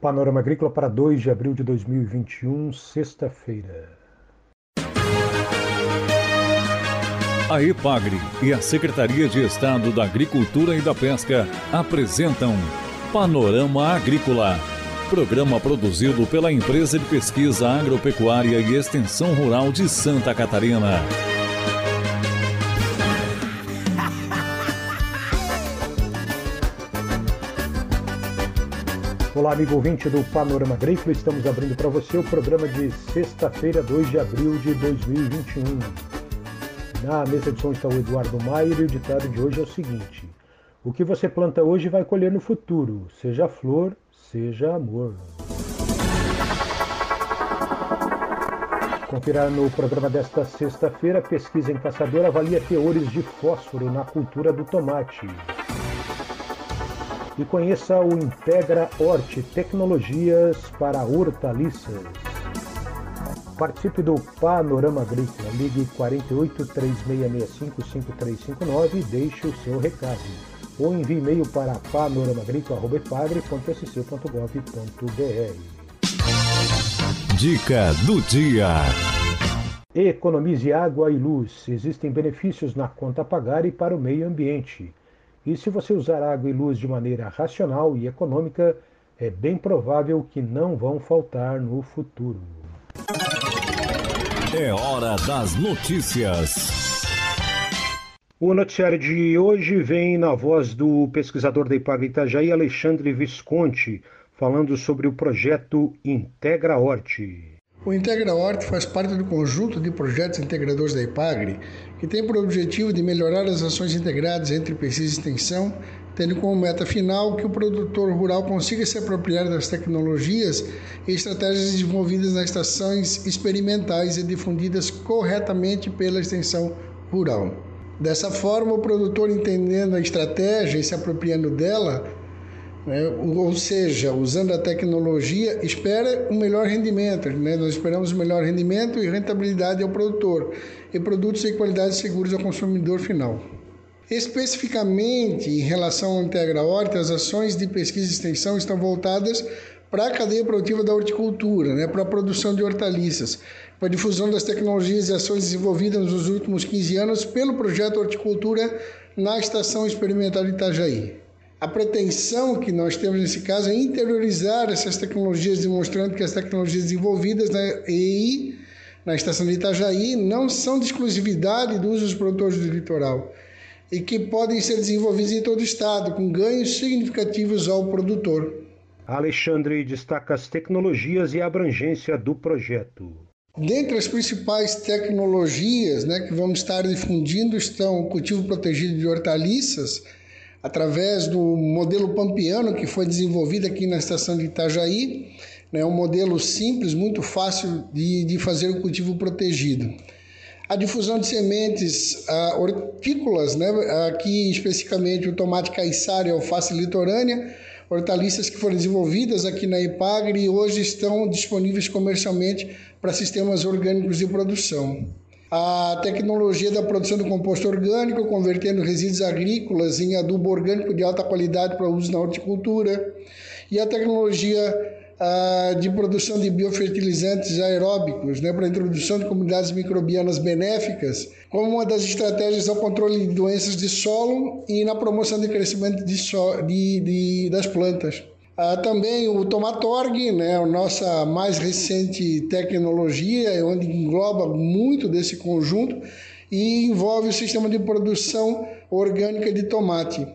Panorama Agrícola para 2 de abril de 2021, sexta-feira. A EPAGRE e a Secretaria de Estado da Agricultura e da Pesca apresentam Panorama Agrícola, programa produzido pela Empresa de Pesquisa Agropecuária e Extensão Rural de Santa Catarina. Olá, amigo ouvinte do Panorama Agrícola. Estamos abrindo para você o programa de sexta-feira, 2 de abril de 2021. Na mesa de som está o Eduardo Maier e o ditado de hoje é o seguinte: O que você planta hoje vai colher no futuro, seja flor, seja amor. Confira no programa desta sexta-feira, pesquisa em caçador avalia teores de fósforo na cultura do tomate e conheça o Integra Horte Tecnologias para Hortaliças. Participe do Panorama Agrícola. Ligue 48 3665 5359 e deixe o seu recado. Ou envie e-mail para panoramaagrícola.pagre.sc.gov.br. Dica do dia. Economize água e luz. Existem benefícios na conta a pagar e para o meio ambiente. E se você usar água e luz de maneira racional e econômica, é bem provável que não vão faltar no futuro. É hora das notícias. O noticiário de hoje vem na voz do pesquisador da Ipag Itajaí, Alexandre Visconti, falando sobre o projeto Integra Horte. O Integra Horte faz parte do conjunto de projetos integradores da IPAGRE, que tem por objetivo de melhorar as ações integradas entre pesquisa e extensão, tendo como meta final que o produtor rural consiga se apropriar das tecnologias e estratégias desenvolvidas nas estações experimentais e difundidas corretamente pela extensão rural. Dessa forma, o produtor entendendo a estratégia e se apropriando dela, né? Ou seja, usando a tecnologia, espera um melhor rendimento. Né? Nós esperamos um melhor rendimento e rentabilidade ao produtor e produtos de qualidade seguros ao consumidor final. Especificamente em relação ao Integra Horta, as ações de pesquisa e extensão estão voltadas para a cadeia produtiva da horticultura, né, para a produção de hortaliças, para a difusão das tecnologias e ações desenvolvidas nos últimos 15 anos pelo projeto Horticultura na Estação Experimental de Itajaí. A pretensão que nós temos nesse caso é interiorizar essas tecnologias, demonstrando que as tecnologias desenvolvidas na EI, na estação de Itajaí, não são de exclusividade do uso dos produtores do litoral e que podem ser desenvolvidas em todo o estado, com ganhos significativos ao produtor. Alexandre destaca as tecnologias e a abrangência do projeto. Dentre as principais tecnologias né, que vamos estar difundindo estão o cultivo protegido de hortaliças, através do modelo pampiano que foi desenvolvido aqui na estação de Itajaí. Né, um modelo simples, muito fácil de, de fazer o cultivo protegido. A difusão de sementes uh, hortícolas, né, aqui especificamente o tomate caiçara e alface litorânea, hortaliças que foram desenvolvidas aqui na Ipagre e hoje estão disponíveis comercialmente para sistemas orgânicos de produção a tecnologia da produção do composto orgânico, convertendo resíduos agrícolas em adubo orgânico de alta qualidade para uso na horticultura, e a tecnologia de produção de biofertilizantes aeróbicos, né, para introdução de comunidades microbianas benéficas, como uma das estratégias ao controle de doenças de solo e na promoção de crescimento de so de, de, das plantas. Ah, também o Tomatorg, né, a nossa mais recente tecnologia, onde engloba muito desse conjunto e envolve o sistema de produção orgânica de tomate.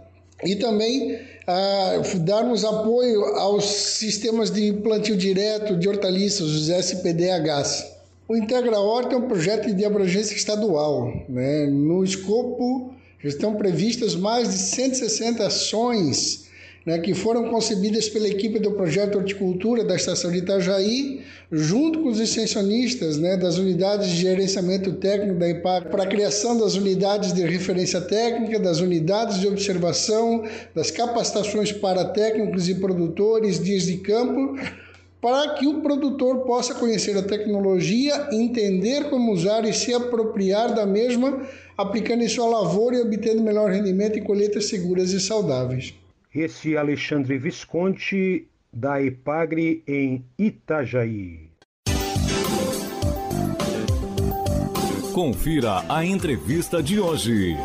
E também ah, darmos apoio aos sistemas de plantio direto de hortaliças, os SPDHs. O Integra Horta é um projeto de abrangência estadual. Né? No escopo estão previstas mais de 160 ações né, que foram concebidas pela equipe do projeto Horticultura da Estação de Itajaí, junto com os extensionistas né, das unidades de gerenciamento técnico da IPAC, para a criação das unidades de referência técnica, das unidades de observação, das capacitações para técnicos e produtores, dias de campo, para que o produtor possa conhecer a tecnologia, entender como usar e se apropriar da mesma, aplicando em sua lavoura e obtendo melhor rendimento e colheitas seguras e saudáveis. Esse Alexandre Visconti da Epagre em Itajaí. Confira a entrevista de hoje.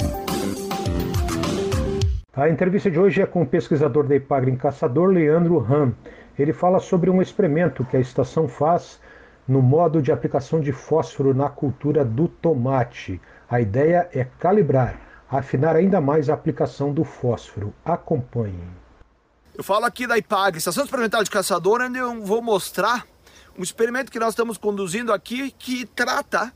A entrevista de hoje é com o pesquisador da Epagre em Caçador, Leandro Ram. Ele fala sobre um experimento que a estação faz no modo de aplicação de fósforo na cultura do tomate. A ideia é calibrar, afinar ainda mais a aplicação do fósforo. Acompanhe. Eu falo aqui da IPAG, Estação Experimental de Caçador, onde eu vou mostrar um experimento que nós estamos conduzindo aqui que trata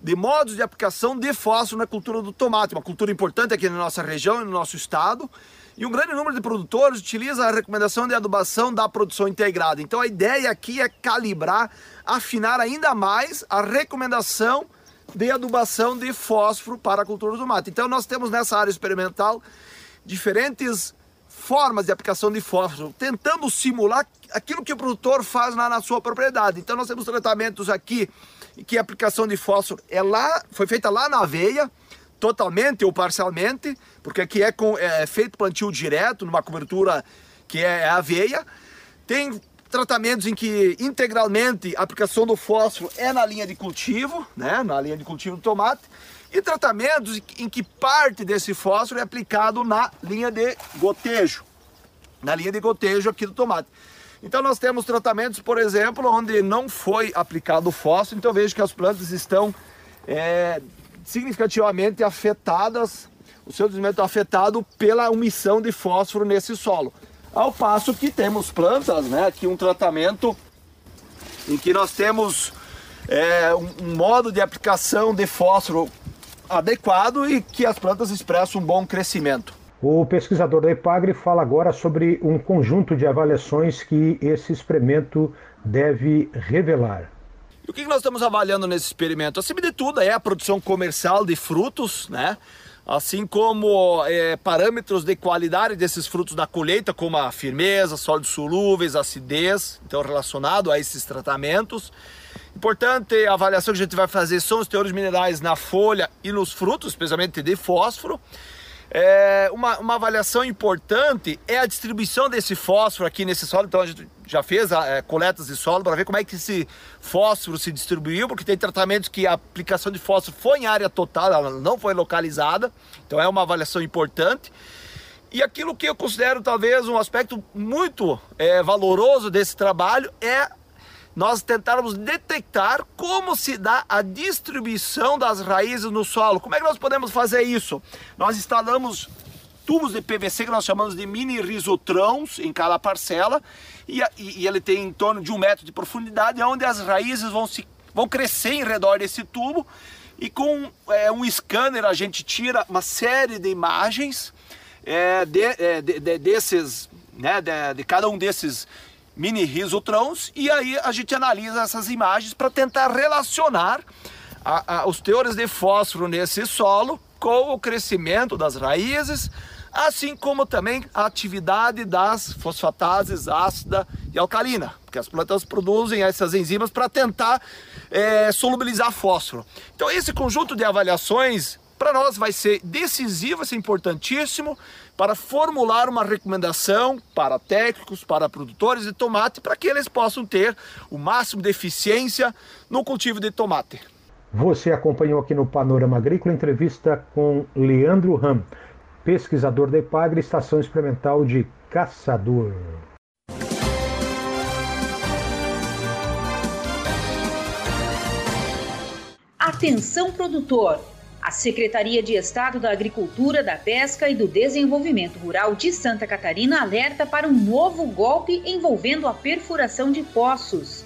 de modos de aplicação de fósforo na cultura do tomate, uma cultura importante aqui na nossa região e no nosso estado. E um grande número de produtores utiliza a recomendação de adubação da produção integrada. Então a ideia aqui é calibrar, afinar ainda mais a recomendação de adubação de fósforo para a cultura do tomate. Então nós temos nessa área experimental diferentes formas de aplicação de fósforo, tentando simular aquilo que o produtor faz lá na sua propriedade. Então nós temos tratamentos aqui que a aplicação de fósforo é lá, foi feita lá na aveia, totalmente ou parcialmente, porque aqui é, com, é feito plantio direto, numa cobertura que é aveia. Tem tratamentos em que integralmente a aplicação do fósforo é na linha de cultivo, né, na linha de cultivo do tomate, e tratamentos em que parte desse fósforo é aplicado na linha de gotejo, na linha de gotejo aqui do tomate. Então nós temos tratamentos, por exemplo, onde não foi aplicado fósforo, então vejo que as plantas estão é, significativamente afetadas, o seu desenvolvimento afetado pela omissão de fósforo nesse solo. Ao passo que temos plantas, né, aqui um tratamento em que nós temos é, um, modo de aplicação de fósforo adequado e que as plantas expressam um bom crescimento. O pesquisador da Ipagre fala agora sobre um conjunto de avaliações que esse experimento deve revelar. E o que nós estamos avaliando nesse experimento? Acima de tudo é a produção comercial de frutos, né? Assim como é, parâmetros de qualidade desses frutos da colheita, como a firmeza, sólidos solúveis, acidez, então relacionado a esses tratamentos. Importante a avaliação que a gente vai fazer são os teores minerais na folha e nos frutos, especialmente de fósforo. É, uma, uma, avaliação importante é a distribuição desse fósforo aqui nesse solo. Então a gente já fez é, coletas de solo para ver como é que esse fósforo se distribuiu, porque tem tratamentos que a aplicação de fósforo foi em área total, ela não foi localizada. Então é uma avaliação importante. E aquilo que eu considero talvez um aspecto muito é, valoroso desse trabalho é nós tentarmos detectar como se dá a distribuição das raízes no solo. Como é que nós podemos fazer isso? Nós instalamos tubos de PVC que nós chamamos de mini risotrãos em cada parcela e, e, e ele tem em torno de um metro de profundidade, onde as raízes vão, se, vão crescer em redor desse tubo e com é, um scanner a gente tira uma série de imagens é, de, é, de, de, desses, né, de cada um desses mini risotrons e aí a gente analisa essas imagens para tentar relacionar a, a, os teores de fósforo nesse solo com o crescimento das raízes, assim como também a atividade das fosfatases ácida e alcalina, porque as plantas produzem essas enzimas para tentar é, solubilizar fósforo. Então esse conjunto de avaliações para nós vai ser decisivo, vai ser importantíssimo para formular uma recomendação para técnicos, para produtores de tomate, para que eles possam ter o máximo de eficiência no cultivo de tomate. Você acompanhou aqui no Panorama Agrícola entrevista com Leandro Ram, pesquisador da EPAGRE, Estação Experimental de Caçador. Atenção produtor! A Secretaria de Estado da Agricultura, da Pesca e do Desenvolvimento Rural de Santa Catarina alerta para um novo golpe envolvendo a perfuração de poços.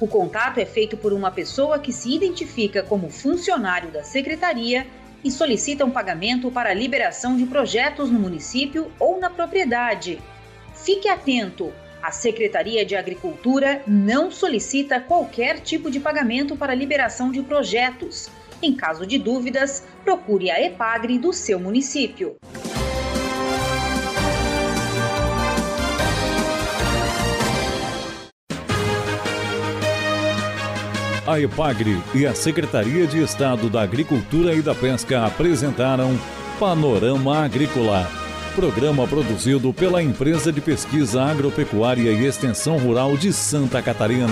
O contato é feito por uma pessoa que se identifica como funcionário da secretaria e solicita um pagamento para a liberação de projetos no município ou na propriedade. Fique atento! A Secretaria de Agricultura não solicita qualquer tipo de pagamento para liberação de projetos em caso de dúvidas, procure a EPAGRE do seu município. A EPAGRE e a Secretaria de Estado da Agricultura e da Pesca apresentaram Panorama Agrícola Programa produzido pela Empresa de Pesquisa Agropecuária e Extensão Rural de Santa Catarina.